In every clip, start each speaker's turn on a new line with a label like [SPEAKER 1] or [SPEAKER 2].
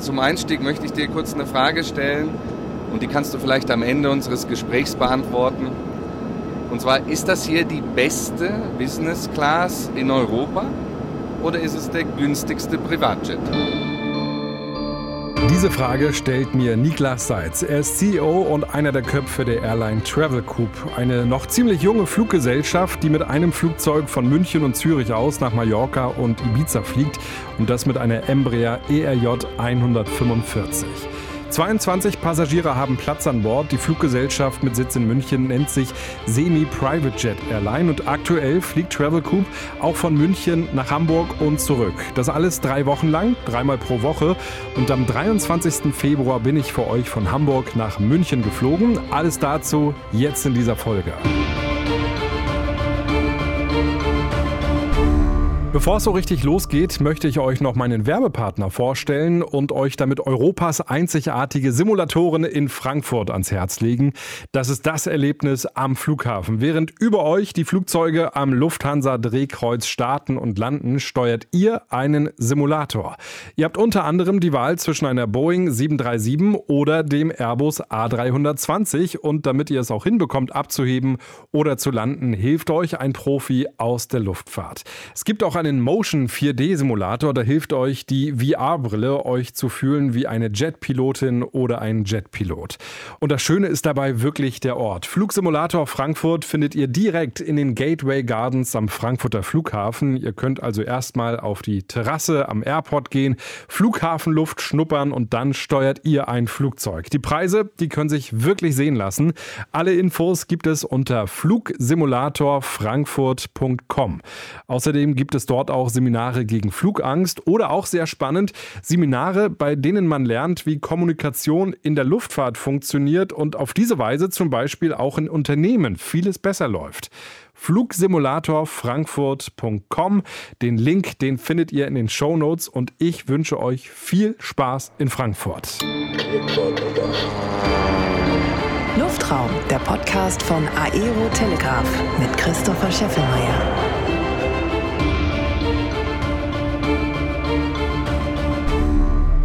[SPEAKER 1] zum Einstieg möchte ich dir kurz eine Frage stellen und die kannst du vielleicht am Ende unseres Gesprächs beantworten. Und zwar, ist das hier die beste Business Class in Europa oder ist es der günstigste Privatjet?
[SPEAKER 2] Diese Frage stellt mir Niklas Seitz. Er ist CEO und einer der Köpfe der Airline Travel Group, eine noch ziemlich junge Fluggesellschaft, die mit einem Flugzeug von München und Zürich aus nach Mallorca und Ibiza fliegt und das mit einer Embraer ERJ 145. 22 Passagiere haben Platz an Bord. Die Fluggesellschaft mit Sitz in München nennt sich Semi Private Jet Airline und aktuell fliegt Travel Group auch von München nach Hamburg und zurück. Das alles drei Wochen lang, dreimal pro Woche. Und am 23. Februar bin ich für euch von Hamburg nach München geflogen. Alles dazu jetzt in dieser Folge. Bevor es so richtig losgeht, möchte ich euch noch meinen Werbepartner vorstellen und euch damit Europas einzigartige Simulatoren in Frankfurt ans Herz legen. Das ist das Erlebnis am Flughafen. Während über euch die Flugzeuge am Lufthansa Drehkreuz starten und landen, steuert ihr einen Simulator. Ihr habt unter anderem die Wahl zwischen einer Boeing 737 oder dem Airbus A320 und damit ihr es auch hinbekommt abzuheben oder zu landen, hilft euch ein Profi aus der Luftfahrt. Es gibt auch einen Motion 4D-Simulator, da hilft euch die VR-Brille, euch zu fühlen wie eine Jetpilotin oder ein Jetpilot. Und das Schöne ist dabei wirklich der Ort. Flugsimulator Frankfurt findet ihr direkt in den Gateway Gardens am Frankfurter Flughafen. Ihr könnt also erstmal auf die Terrasse am Airport gehen, Flughafenluft schnuppern und dann steuert ihr ein Flugzeug. Die Preise, die können sich wirklich sehen lassen. Alle Infos gibt es unter flugsimulatorfrankfurt.com. Außerdem gibt es dort auch Seminare gegen Flugangst oder auch sehr spannend Seminare, bei denen man lernt, wie Kommunikation in der Luftfahrt funktioniert und auf diese Weise zum Beispiel auch in Unternehmen vieles besser läuft. Flugsimulatorfrankfurt.com. Den Link, den findet ihr in den Show Notes und ich wünsche euch viel Spaß in Frankfurt.
[SPEAKER 3] Luftraum, der Podcast von Aero Telegraph mit Christopher Scheffelmeier.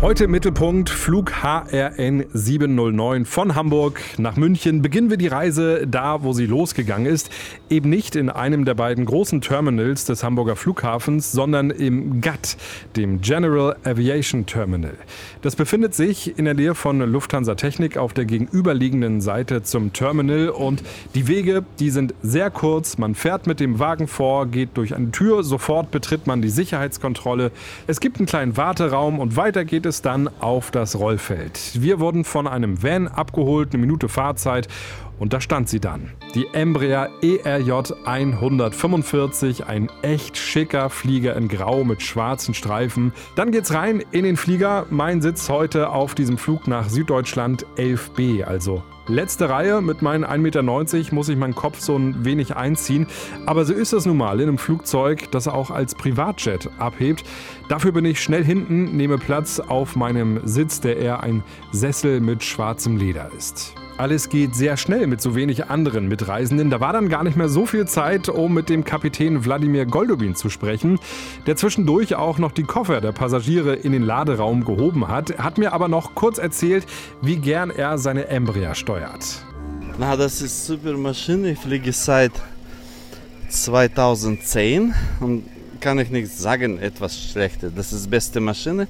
[SPEAKER 2] Heute im Mittelpunkt Flug HRN 709 von Hamburg nach München. Beginnen wir die Reise da, wo sie losgegangen ist. Eben nicht in einem der beiden großen Terminals des Hamburger Flughafens, sondern im GATT, dem General Aviation Terminal. Das befindet sich in der Nähe von Lufthansa Technik auf der gegenüberliegenden Seite zum Terminal und die Wege, die sind sehr kurz. Man fährt mit dem Wagen vor, geht durch eine Tür, sofort betritt man die Sicherheitskontrolle. Es gibt einen kleinen Warteraum und weiter geht es es dann auf das Rollfeld. Wir wurden von einem Van abgeholt, eine Minute Fahrzeit und da stand sie dann. Die Embraer ERJ 145, ein echt schicker Flieger in Grau mit schwarzen Streifen. Dann geht's rein in den Flieger. Mein Sitz heute auf diesem Flug nach Süddeutschland 11b, also Letzte Reihe mit meinen 1,90 Meter muss ich meinen Kopf so ein wenig einziehen. Aber so ist das nun mal in einem Flugzeug, das auch als Privatjet abhebt. Dafür bin ich schnell hinten, nehme Platz auf meinem Sitz, der eher ein Sessel mit schwarzem Leder ist. Alles geht sehr schnell mit so wenig anderen Mitreisenden. Da war dann gar nicht mehr so viel Zeit, um mit dem Kapitän Wladimir Goldobin zu sprechen, der zwischendurch auch noch die Koffer der Passagiere in den Laderaum gehoben hat. Hat mir aber noch kurz erzählt, wie gern er seine Embraer steuert.
[SPEAKER 4] Na, das ist super Maschine. Ich fliege seit 2010 und kann ich nicht sagen, etwas Schlechtes. Das ist beste Maschine.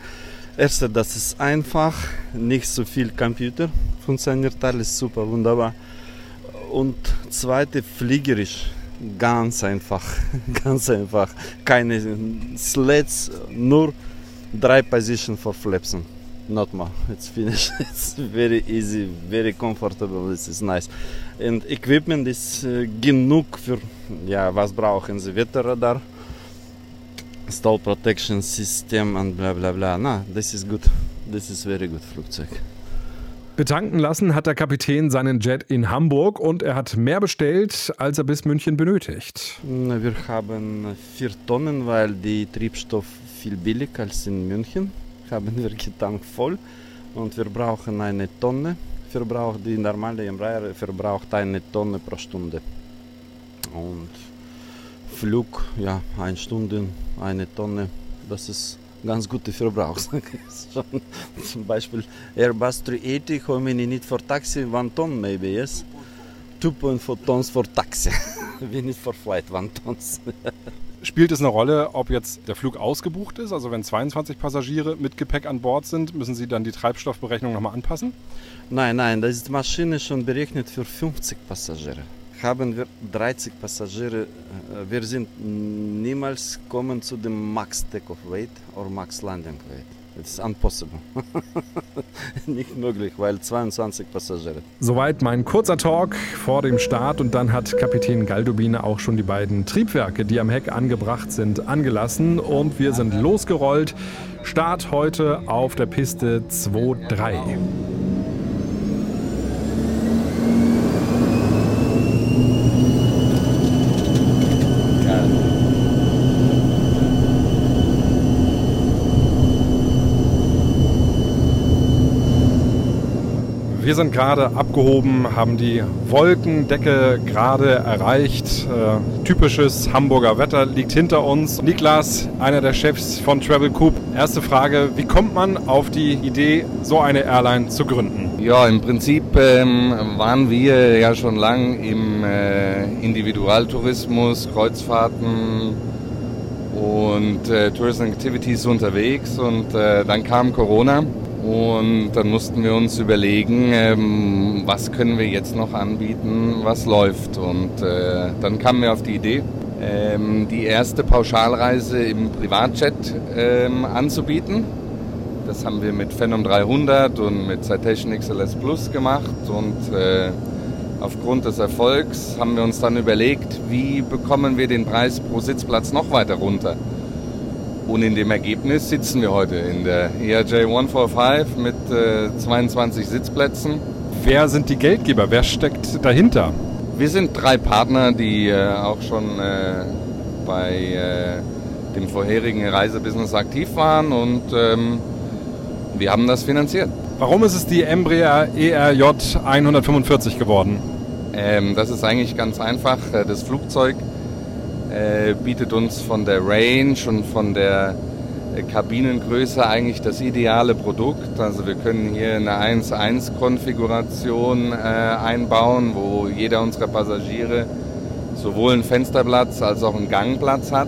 [SPEAKER 4] Erste, das ist einfach, nicht so viel Computer, funktioniert alles super, wunderbar. Und zweite, fliegerisch, ganz einfach, ganz einfach. Keine Sleds, nur drei Position for flaps. Not more. It's finished. It's very easy, very comfortable. This is nice. And equipment ist äh, genug für, ja, was brauchen Sie? Wetterradar stall protection system und bla bla bla. Na, das ist gut. Das ist very good Flugzeug.
[SPEAKER 2] Betanken lassen hat der Kapitän seinen Jet in Hamburg und er hat mehr bestellt, als er bis München benötigt.
[SPEAKER 4] Wir haben vier Tonnen, weil die Triebstoff viel billiger als in München. Haben wir getankt voll und wir brauchen eine Tonne. Verbraucht die normale Embraer verbraucht eine Tonne pro Stunde. Und Flug, ja, eine Stunde, eine Tonne. Das ist ganz gute Verbrauch. Zum Beispiel Airbus 380, how many need for taxi? One ton maybe, yes? 2.4 tons for taxi. We need for flight, one tons.
[SPEAKER 2] Spielt es eine Rolle, ob jetzt der Flug ausgebucht ist? Also wenn 22 Passagiere mit Gepäck an Bord sind, müssen Sie dann die Treibstoffberechnung nochmal anpassen?
[SPEAKER 4] Nein, nein, das ist die Maschine schon berechnet für 50 Passagiere. Haben wir 30 Passagiere, äh, wir sind niemals kommen zu dem Max Takeoff Weight oder Max Landing Weight. It's impossible. Nicht möglich, weil 22 Passagiere.
[SPEAKER 2] Soweit mein kurzer Talk vor dem Start und dann hat Kapitän Galdobine auch schon die beiden Triebwerke, die am Heck angebracht sind, angelassen und wir sind losgerollt. Start heute auf der Piste 2-3. Wir sind gerade abgehoben, haben die Wolkendecke gerade erreicht. Äh, typisches Hamburger Wetter liegt hinter uns. Niklas, einer der Chefs von Travel Coop. Erste Frage, wie kommt man auf die Idee, so eine Airline zu gründen?
[SPEAKER 1] Ja, im Prinzip ähm, waren wir ja schon lang im äh, Individualtourismus, Kreuzfahrten und äh, Tourism Activities unterwegs und äh, dann kam Corona und dann mussten wir uns überlegen, ähm, was können wir jetzt noch anbieten, was läuft. Und äh, dann kamen wir auf die Idee, ähm, die erste Pauschalreise im Privatjet ähm, anzubieten. Das haben wir mit Phenom 300 und mit Citation XLS Plus gemacht. Und äh, aufgrund des Erfolgs haben wir uns dann überlegt, wie bekommen wir den Preis pro Sitzplatz noch weiter runter. Und in dem Ergebnis sitzen wir heute in der ERJ 145 mit äh, 22 Sitzplätzen.
[SPEAKER 2] Wer sind die Geldgeber? Wer steckt dahinter?
[SPEAKER 1] Wir sind drei Partner, die äh, auch schon äh, bei äh, dem vorherigen Reisebusiness aktiv waren und ähm, wir haben das finanziert.
[SPEAKER 2] Warum ist es die Embraer ERJ 145 geworden?
[SPEAKER 1] Ähm, das ist eigentlich ganz einfach. Äh, das Flugzeug äh, bietet uns von der Range und von der äh, Kabinengröße eigentlich das ideale Produkt. Also wir können hier eine 1-1-Konfiguration äh, einbauen, wo jeder unserer Passagiere sowohl einen Fensterplatz als auch einen Gangplatz hat.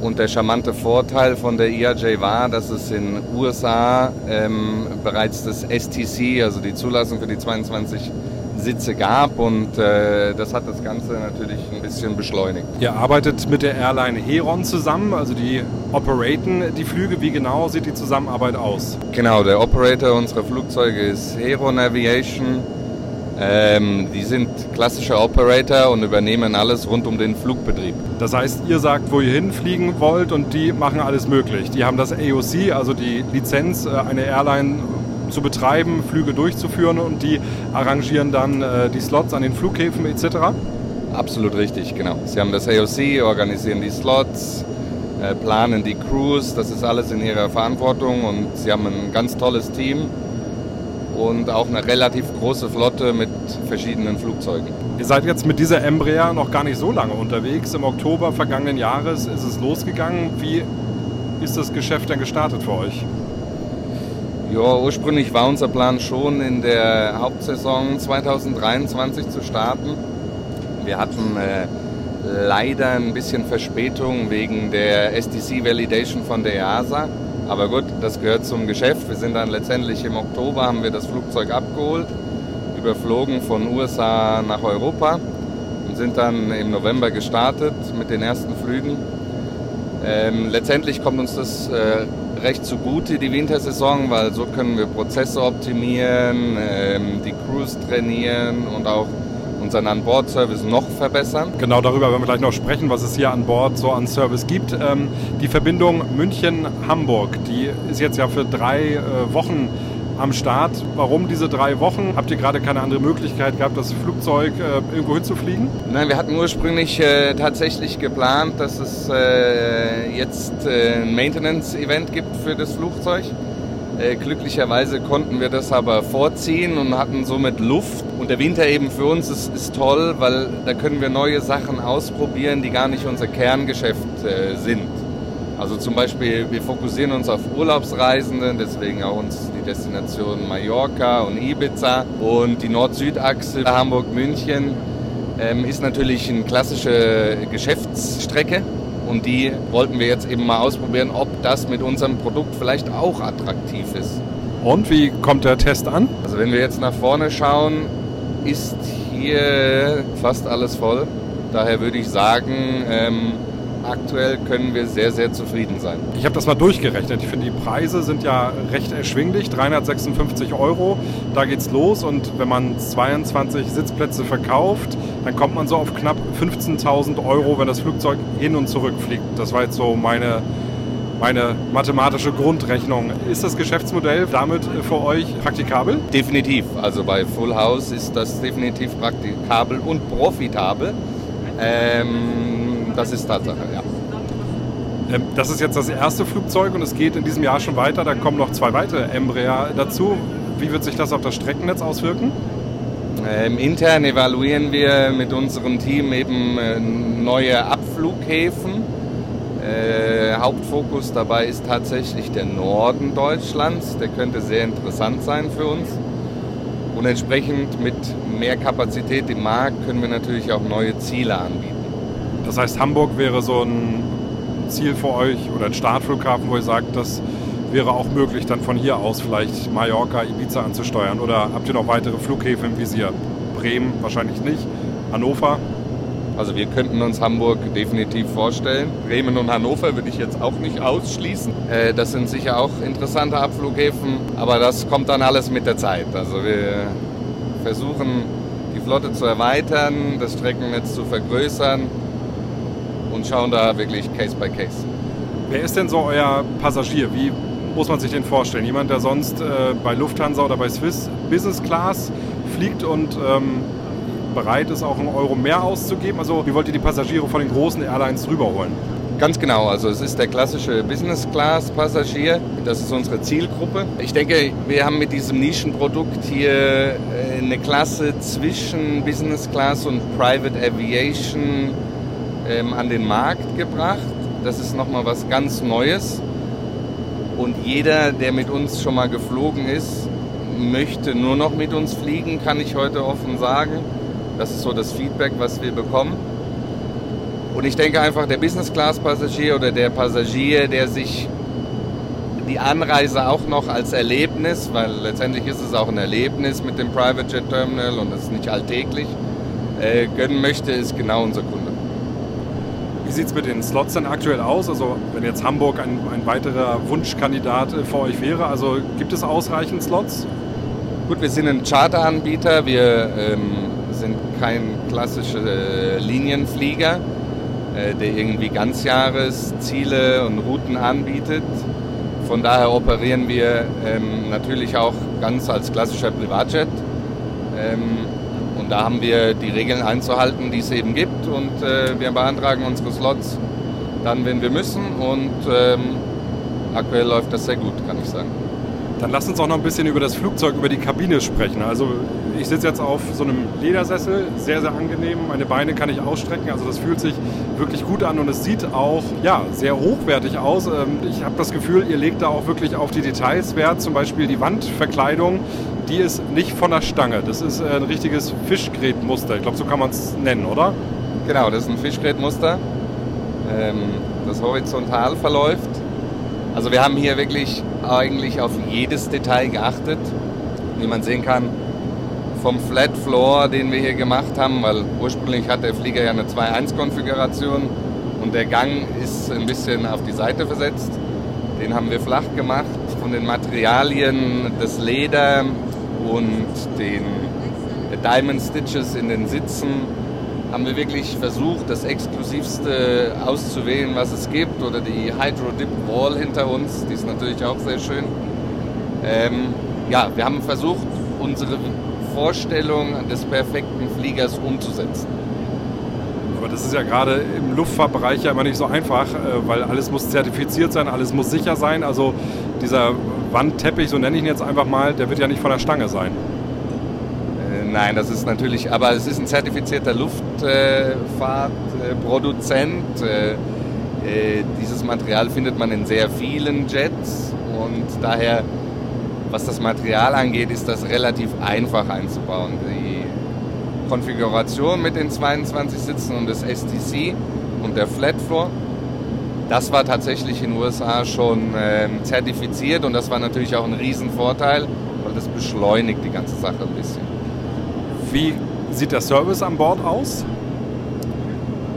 [SPEAKER 1] Und der charmante Vorteil von der ERJ war, dass es in USA ähm, bereits das STC, also die Zulassung für die 22 Sitze gab und äh, das hat das Ganze natürlich ein bisschen beschleunigt.
[SPEAKER 2] Ihr arbeitet mit der Airline Heron zusammen, also die operaten die Flüge. Wie genau sieht die Zusammenarbeit aus?
[SPEAKER 1] Genau, der Operator unserer Flugzeuge ist Heron Aviation. Ähm, die sind klassische Operator und übernehmen alles rund um den Flugbetrieb.
[SPEAKER 2] Das heißt, ihr sagt, wo ihr hinfliegen wollt und die machen alles möglich. Die haben das AOC, also die Lizenz, äh, eine Airline zu betreiben, Flüge durchzuführen und die arrangieren dann äh, die Slots an den Flughäfen etc.?
[SPEAKER 1] Absolut richtig, genau. Sie haben das AOC, organisieren die Slots, äh, planen die Crews, das ist alles in ihrer Verantwortung und sie haben ein ganz tolles Team und auch eine relativ große Flotte mit verschiedenen Flugzeugen.
[SPEAKER 2] Ihr seid jetzt mit dieser Embraer noch gar nicht so lange unterwegs. Im Oktober vergangenen Jahres ist es losgegangen. Wie ist das Geschäft denn gestartet für euch?
[SPEAKER 1] Ja, ursprünglich war unser Plan schon in der Hauptsaison 2023 zu starten. Wir hatten äh, leider ein bisschen Verspätung wegen der STC Validation von der EASA. Aber gut, das gehört zum Geschäft. Wir sind dann letztendlich im Oktober, haben wir das Flugzeug abgeholt, überflogen von USA nach Europa und sind dann im November gestartet mit den ersten Flügen. Ähm, letztendlich kommt uns das äh, recht zugute, die Wintersaison, weil so können wir Prozesse optimieren, ähm, die Crews trainieren und auch unseren An-Bord-Service noch verbessern.
[SPEAKER 2] Genau darüber werden wir gleich noch sprechen, was es hier an Bord so an Service gibt. Ähm, die Verbindung München-Hamburg, die ist jetzt ja für drei äh, Wochen am Start. Warum diese drei Wochen? Habt ihr gerade keine andere Möglichkeit gehabt, das Flugzeug äh, irgendwo hinzufliegen?
[SPEAKER 1] Nein, wir hatten ursprünglich äh, tatsächlich geplant, dass es äh, jetzt äh, ein Maintenance-Event gibt für das Flugzeug. Äh, glücklicherweise konnten wir das aber vorziehen und hatten somit Luft. Und der Winter eben für uns ist, ist toll, weil da können wir neue Sachen ausprobieren, die gar nicht unser Kerngeschäft äh, sind. Also zum Beispiel, wir fokussieren uns auf Urlaubsreisende, deswegen auch uns die Destination Mallorca und Ibiza. Und die Nord-Süd-Achse Hamburg-München ähm, ist natürlich eine klassische Geschäftsstrecke. Und die wollten wir jetzt eben mal ausprobieren, ob das mit unserem Produkt vielleicht auch attraktiv ist.
[SPEAKER 2] Und wie kommt der Test an?
[SPEAKER 1] Also wenn wir jetzt nach vorne schauen, ist hier fast alles voll. Daher würde ich sagen, ähm, aktuell können wir sehr, sehr zufrieden sein.
[SPEAKER 2] Ich habe das mal durchgerechnet. Ich finde, die Preise sind ja recht erschwinglich. 356 Euro, da geht's los. Und wenn man 22 Sitzplätze verkauft, dann kommt man so auf knapp 15.000 Euro, wenn das Flugzeug hin und zurück fliegt. Das war jetzt so meine, meine mathematische Grundrechnung. Ist das Geschäftsmodell damit für euch praktikabel?
[SPEAKER 1] Definitiv. Also bei Full House ist das definitiv praktikabel und profitabel. Ähm, das ist Tatsache, ja.
[SPEAKER 2] Ähm, das ist jetzt das erste Flugzeug und es geht in diesem Jahr schon weiter. Da kommen noch zwei weitere Embraer dazu. Wie wird sich das auf das Streckennetz auswirken?
[SPEAKER 1] Ähm, intern evaluieren wir mit unserem Team eben äh, neue Abflughäfen. Äh, Hauptfokus dabei ist tatsächlich der Norden Deutschlands. Der könnte sehr interessant sein für uns. Und entsprechend mit mehr Kapazität im Markt können wir natürlich auch neue Ziele anbieten.
[SPEAKER 2] Das heißt, Hamburg wäre so ein Ziel für euch oder ein Startflughafen, wo ihr sagt, das wäre auch möglich, dann von hier aus vielleicht Mallorca, Ibiza anzusteuern? Oder habt ihr noch weitere Flughäfen im Visier? Bremen wahrscheinlich nicht. Hannover?
[SPEAKER 1] Also wir könnten uns Hamburg definitiv vorstellen. Bremen und Hannover würde ich jetzt auch nicht ausschließen. Äh, das sind sicher auch interessante Abflughäfen, aber das kommt dann alles mit der Zeit. Also wir versuchen die Flotte zu erweitern, das Streckennetz zu vergrößern und schauen da wirklich Case by Case.
[SPEAKER 2] Wer ist denn so euer Passagier? Wie muss man sich den vorstellen? Jemand, der sonst äh, bei Lufthansa oder bei Swiss Business Class fliegt und ähm, bereit ist, auch einen Euro mehr auszugeben? Also wie wollt ihr die Passagiere von den großen Airlines rüberholen?
[SPEAKER 1] Ganz genau, also es ist der klassische Business Class Passagier, das ist unsere Zielgruppe. Ich denke, wir haben mit diesem Nischenprodukt hier äh, eine Klasse zwischen Business Class und Private Aviation ähm, an den Markt gebracht. Das ist nochmal was ganz Neues. Und jeder, der mit uns schon mal geflogen ist, möchte nur noch mit uns fliegen, kann ich heute offen sagen. Das ist so das Feedback, was wir bekommen. Und ich denke einfach, der Business-Class-Passagier oder der Passagier, der sich die Anreise auch noch als Erlebnis, weil letztendlich ist es auch ein Erlebnis mit dem Private Jet Terminal und das ist nicht alltäglich, äh, gönnen möchte, ist genau unser Kunde.
[SPEAKER 2] Wie sieht es mit den Slots denn aktuell aus? Also wenn jetzt Hamburg ein, ein weiterer Wunschkandidat für euch wäre, also gibt es ausreichend Slots?
[SPEAKER 1] Gut, wir sind ein Charteranbieter, wir ähm, sind kein klassischer äh, Linienflieger, äh, der irgendwie Ganzjahresziele und Routen anbietet. Von daher operieren wir ähm, natürlich auch ganz als klassischer Privatjet. Ähm, und da haben wir die Regeln einzuhalten, die es eben gibt. Und äh, wir beantragen unsere Slots dann, wenn wir müssen. Und ähm, aktuell läuft das sehr gut, kann ich sagen.
[SPEAKER 2] Dann lass uns auch noch ein bisschen über das Flugzeug, über die Kabine sprechen. Also ich sitze jetzt auf so einem Ledersessel, sehr, sehr angenehm. Meine Beine kann ich ausstrecken, also das fühlt sich wirklich gut an und es sieht auch ja, sehr hochwertig aus. Ähm, ich habe das Gefühl, ihr legt da auch wirklich auf die Details Wert, zum Beispiel die Wandverkleidung, die ist nicht von der Stange. Das ist ein richtiges Fischgrätmuster. Ich glaube, so kann man es nennen, oder?
[SPEAKER 1] Genau, das ist ein Fischgrätmuster, ähm, das horizontal verläuft. Also wir haben hier wirklich eigentlich auf jedes Detail geachtet. Wie man sehen kann, vom Flat Floor, den wir hier gemacht haben, weil ursprünglich hat der Flieger ja eine 2-1-Konfiguration und der Gang ist ein bisschen auf die Seite versetzt. Den haben wir flach gemacht. Von den Materialien, das Leder und den Diamond Stitches in den Sitzen haben wir wirklich versucht, das Exklusivste auszuwählen, was es gibt. Oder die Hydro Dip Wall hinter uns, die ist natürlich auch sehr schön. Ähm, ja, wir haben versucht, unsere Vorstellung des perfekten Fliegers umzusetzen.
[SPEAKER 2] Aber das ist ja gerade im Luftfahrtbereich ja immer nicht so einfach, äh, weil alles muss zertifiziert sein, alles muss sicher sein. Also dieser Wandteppich, so nenne ich ihn jetzt einfach mal, der wird ja nicht von der Stange sein.
[SPEAKER 1] Nein, das ist natürlich, aber es ist ein zertifizierter Luftfahrtproduzent. Äh, Äh, dieses Material findet man in sehr vielen Jets und daher, was das Material angeht, ist das relativ einfach einzubauen. Die Konfiguration mit den 22 Sitzen und das STC und der Flat Floor, das war tatsächlich in den USA schon ähm, zertifiziert und das war natürlich auch ein Riesenvorteil, weil das beschleunigt die ganze Sache ein bisschen.
[SPEAKER 2] Wie sieht der Service an Bord aus?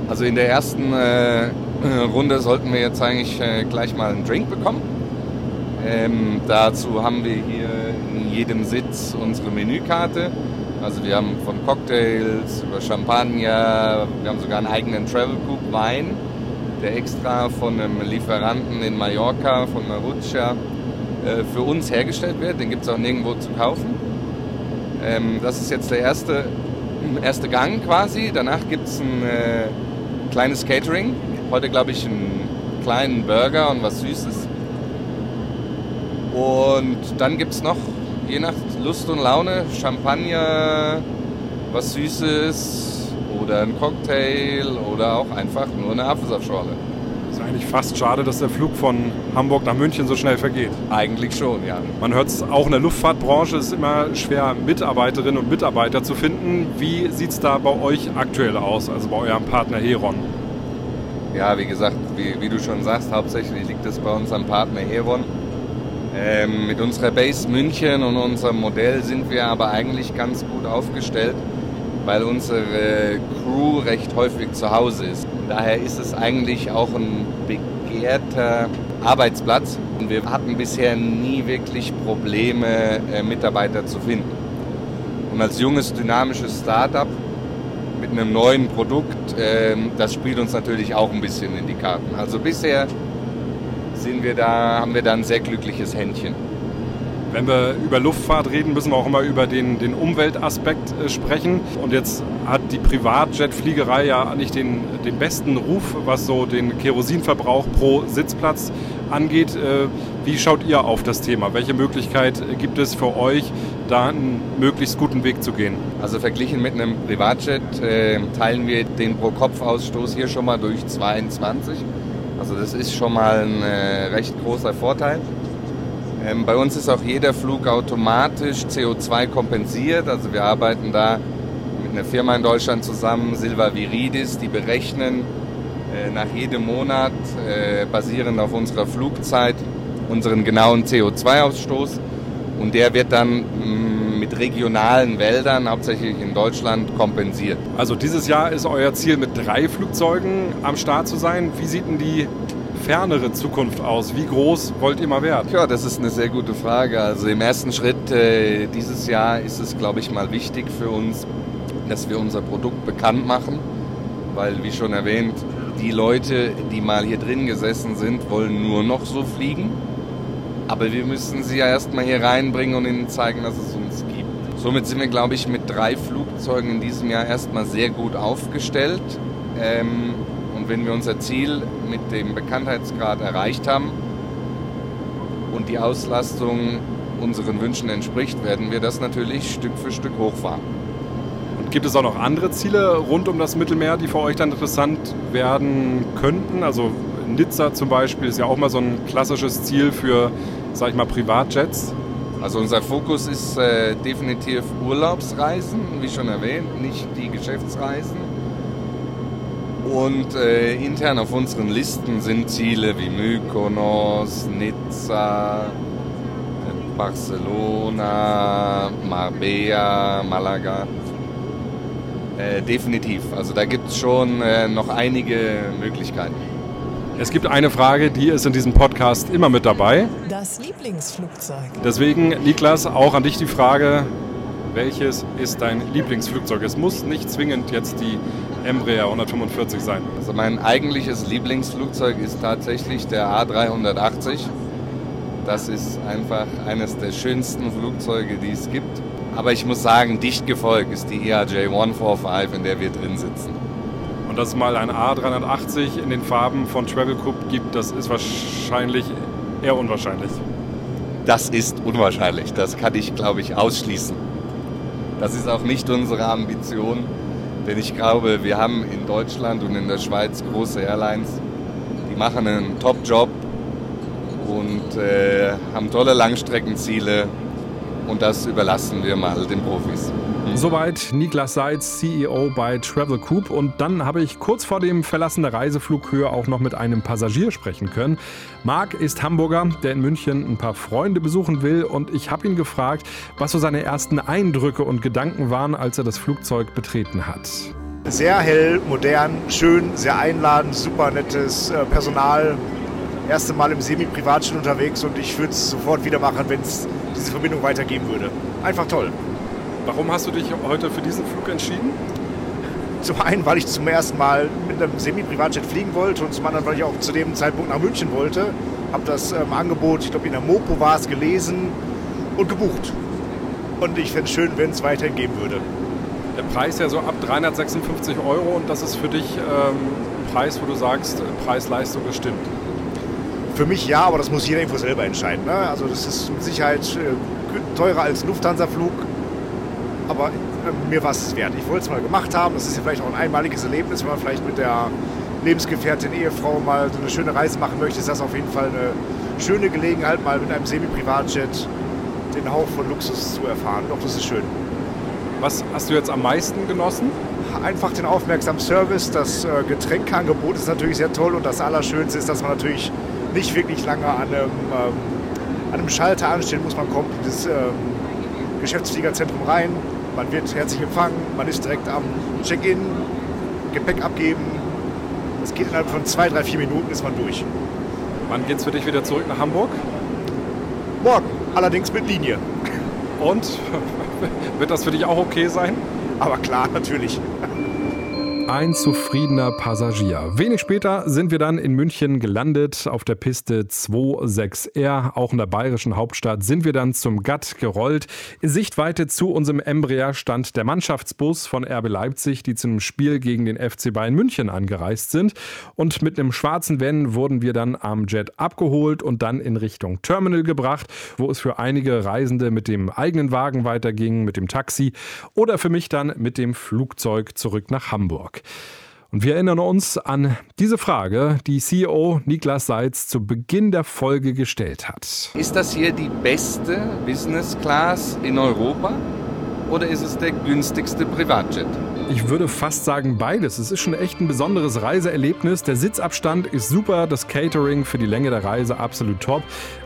[SPEAKER 1] Also in der ersten äh, Runde sollten wir jetzt eigentlich äh, gleich mal einen Drink bekommen. Ähm, dazu haben wir hier in jedem Sitz unsere Menükarte. Also wir haben von Cocktails über Champagner, wir haben sogar einen eigenen Travel Coop Wein, der extra von einem Lieferanten in Mallorca, von Marussia, äh, für uns hergestellt wird. Den gibt es auch nirgendwo zu kaufen. Ähm, das ist jetzt der erste, erste Gang quasi. Danach gibt es ein äh, kleines Catering. Heute glaube ich einen kleinen Burger und was Süßes. Und dann gibt es noch, je nach Lust und Laune, Champagner, was Süßes oder ein Cocktail oder auch einfach nur eine Apfelsaftschorle.
[SPEAKER 2] Ist eigentlich fast schade, dass der Flug von Hamburg nach München so schnell vergeht.
[SPEAKER 1] Eigentlich schon, ja.
[SPEAKER 2] Man hört es auch in der Luftfahrtbranche, es ist immer schwer, Mitarbeiterinnen und Mitarbeiter zu finden. Wie sieht es da bei euch aktuell aus, also bei eurem Partner Heron?
[SPEAKER 1] Ja, wie gesagt, wie, wie du schon sagst, hauptsächlich liegt es bei uns am Partner Heron. Ähm, mit unserer Base München und unserem Modell sind wir aber eigentlich ganz gut aufgestellt, weil unsere Crew recht häufig zu Hause ist. Daher ist es eigentlich auch ein begehrter Arbeitsplatz. Und wir hatten bisher nie wirklich Probleme, äh, Mitarbeiter zu finden. Und als junges, dynamisches Startup mit einem neuen Produkt, äh, das spielt uns natürlich auch ein bisschen in die Karten. Also bisher sind wir da, haben wir da ein sehr glückliches Händchen.
[SPEAKER 2] Wenn wir über Luftfahrt reden, müssen wir auch immer über den, den Umweltaspekt äh, sprechen. Und jetzt hat die Privatjetfliegerei ja nicht den, den besten Ruf, was so den Kerosinverbrauch pro Sitzplatz angeht. Äh, wie schaut ihr auf das Thema? Welche Möglichkeit gibt es für euch, da einen möglichst guten Weg zu gehen?
[SPEAKER 1] Also verglichen mit einem Privatjet äh, teilen wir den Pro-Kopf-Ausstoß hier schon mal durch 22. Also das ist schon mal ein recht großer Vorteil. Ähm, bei uns ist auch jeder Flug automatisch CO2 kompensiert. Also wir arbeiten da mit einer Firma in Deutschland zusammen, Silva Viridis, die berechnen äh, nach jedem Monat, äh, basierend auf unserer Flugzeit, unseren genauen CO2-Ausstoß. Und der wird dann mh, mit regionalen Wäldern, hauptsächlich in Deutschland, kompensiert.
[SPEAKER 2] Also dieses Jahr ist euer Ziel, mit drei Flugzeugen am Start zu sein. Wie sieht denn die fernere Zukunft aus? Wie groß wollt ihr mal werden?
[SPEAKER 1] Ja, das ist eine sehr gute Frage. Also im ersten Schritt äh, dieses Jahr ist es, glaube ich, mal wichtig für uns, dass wir unser Produkt bekannt machen. Weil, wie schon erwähnt, die Leute, die mal hier drin gesessen sind, wollen nur noch so fliegen. Aber wir müssen sie ja erstmal hier reinbringen und ihnen zeigen, dass es uns gibt. Somit sind wir, glaube ich, mit drei Flugzeugen in diesem Jahr erstmal sehr gut aufgestellt. Ähm, und wenn wir unser Ziel mit dem Bekanntheitsgrad erreicht haben und die Auslastung unseren Wünschen entspricht, werden wir das natürlich Stück für Stück hochfahren.
[SPEAKER 2] Und gibt es auch noch andere Ziele rund um das Mittelmeer, die für euch dann interessant werden könnten? Also Nizza zum Beispiel ist ja auch mal so ein klassisches Ziel für, sag ich mal, Privatjets.
[SPEAKER 1] Also unser Fokus ist äh, definitiv Urlaubsreisen, wie schon erwähnt, nicht die Geschäftsreisen. Und äh, intern auf unseren Listen sind Ziele wie Mykonos, Nizza, Barcelona, Marbella, Malaga. Äh, definitiv. Also da gibt es schon äh, noch einige Möglichkeiten.
[SPEAKER 2] Es gibt eine Frage, die ist in diesem Podcast immer mit dabei.
[SPEAKER 3] Das Lieblingsflugzeug.
[SPEAKER 2] Deswegen, Niklas, auch an dich die Frage, welches ist dein Lieblingsflugzeug? Es muss nicht zwingend jetzt die Embraer 145 sein.
[SPEAKER 1] Also mein eigentliches Lieblingsflugzeug ist tatsächlich der A380. Das ist einfach eines der schönsten Flugzeuge, die es gibt. Aber ich muss sagen, dicht gefolgt ist die ERJ 145, in der wir drin sitzen.
[SPEAKER 2] Und dass es mal ein A380 in den Farben von Travel Coop gibt, das ist wahrscheinlich eher unwahrscheinlich.
[SPEAKER 1] Das ist unwahrscheinlich. Das kann ich, glaube ich, ausschließen. Das ist auch nicht unsere Ambition. Denn ich glaube, wir haben in Deutschland und in der Schweiz große Airlines, die machen einen Top-Job und äh, haben tolle Langstreckenziele und das überlassen wir mal den Profis.
[SPEAKER 2] Soweit Niklas Seitz, CEO bei Travel Coop. Und dann habe ich kurz vor dem Verlassen der Reiseflughöhe auch noch mit einem Passagier sprechen können. Marc ist Hamburger, der in München ein paar Freunde besuchen will. Und ich habe ihn gefragt, was so seine ersten Eindrücke und Gedanken waren, als er das Flugzeug betreten hat.
[SPEAKER 5] Sehr hell, modern, schön, sehr einladend, super nettes äh, Personal. Erste Mal im Semi-Privatjet unterwegs und ich würde es sofort wieder machen, wenn es diese Verbindung weitergeben würde. Einfach toll.
[SPEAKER 2] Warum hast du dich heute für diesen Flug entschieden?
[SPEAKER 5] Zum einen, weil ich zum ersten Mal mit einem Semi-Privatjet fliegen wollte und zum anderen, weil ich auch zu dem Zeitpunkt nach München wollte. Habe das ähm, Angebot, ich glaube in der Mopo war es, gelesen und gebucht. Und ich fände es schön, wenn es weiterhin geben würde.
[SPEAKER 2] Der Preis ja so ab 356 Euro und das ist für dich ähm, ein Preis, wo du sagst, Preis-Leistung bestimmt.
[SPEAKER 5] Für mich ja, aber das muss jeder irgendwo selber entscheiden. Ne? Also das ist mit Sicherheit äh, teurer als Lufthansa-Flug aber äh, mir war es wert. Ich wollte es mal gemacht haben. Das ist ja vielleicht auch ein einmaliges Erlebnis, wenn man vielleicht mit der Lebensgefährtin, Ehefrau mal so eine schöne Reise machen möchte. Ist das auf jeden Fall eine schöne Gelegenheit, mal mit einem Semi-Privatjet den Hauch von Luxus zu erfahren. Doch, das ist schön.
[SPEAKER 2] Was hast du jetzt am meisten genossen?
[SPEAKER 5] Einfach den aufmerksamen Service. Das äh, Getränkeangebot ist natürlich sehr toll und das Allerschönste ist, dass man natürlich nicht wirklich lange an einem, ähm, an einem Schalter anstehen muss. Man kommt in das ähm, Geschäftsfliegerzentrum rein, man wird herzlich empfangen, man ist direkt am Check-in, Gepäck abgeben. Es geht innerhalb von zwei, drei, vier Minuten ist man durch.
[SPEAKER 2] Wann geht es für dich wieder zurück nach Hamburg?
[SPEAKER 5] Morgen, allerdings mit Linie.
[SPEAKER 2] Und wird das für dich auch okay sein?
[SPEAKER 5] Aber klar, natürlich
[SPEAKER 2] ein zufriedener Passagier. Wenig später sind wir dann in München gelandet auf der Piste 26R. Auch in der bayerischen Hauptstadt sind wir dann zum Gatt gerollt. In Sichtweite zu unserem Embraer stand der Mannschaftsbus von RB Leipzig, die zum Spiel gegen den FC Bayern München angereist sind. Und mit einem schwarzen Van wurden wir dann am Jet abgeholt und dann in Richtung Terminal gebracht, wo es für einige Reisende mit dem eigenen Wagen weiterging, mit dem Taxi oder für mich dann mit dem Flugzeug zurück nach Hamburg. Hamburg. Und wir erinnern uns an diese Frage, die CEO Niklas Seitz zu Beginn der Folge gestellt hat.
[SPEAKER 1] Ist das hier die beste Business Class in Europa oder ist es der günstigste Privatjet?
[SPEAKER 2] Ich würde fast sagen beides. Es ist schon echt ein besonderes Reiseerlebnis. Der Sitzabstand ist super, das Catering für die Länge der Reise absolut top.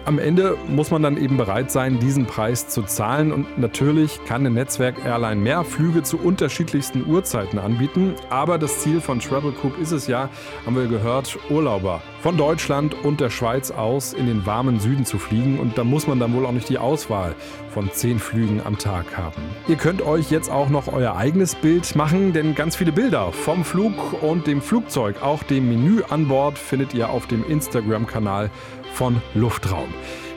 [SPEAKER 2] Am Ende muss man dann eben bereit sein, diesen Preis zu zahlen. Und natürlich kann eine Netzwerk-Airline mehr Flüge zu unterschiedlichsten Uhrzeiten anbieten. Aber das Ziel von Travel Coop ist es ja, haben wir gehört, Urlauber von Deutschland und der Schweiz aus in den warmen Süden zu fliegen. Und da muss man dann wohl auch nicht die Auswahl von zehn Flügen am Tag haben. Ihr könnt euch jetzt auch noch euer eigenes Bild machen denn ganz viele Bilder vom Flug und dem Flugzeug, auch dem Menü an Bord, findet ihr auf dem Instagram-Kanal von Luftraum.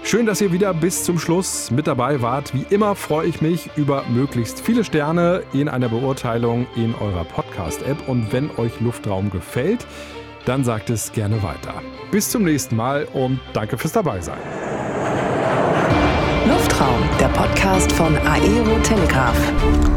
[SPEAKER 2] Schön, dass ihr wieder bis zum Schluss mit dabei wart. Wie immer freue ich mich über möglichst viele Sterne in einer Beurteilung in eurer Podcast-App. Und wenn euch Luftraum gefällt, dann sagt es gerne weiter. Bis zum nächsten Mal und danke fürs Dabeisein.
[SPEAKER 6] Luftraum, der Podcast von Aero Telegraph.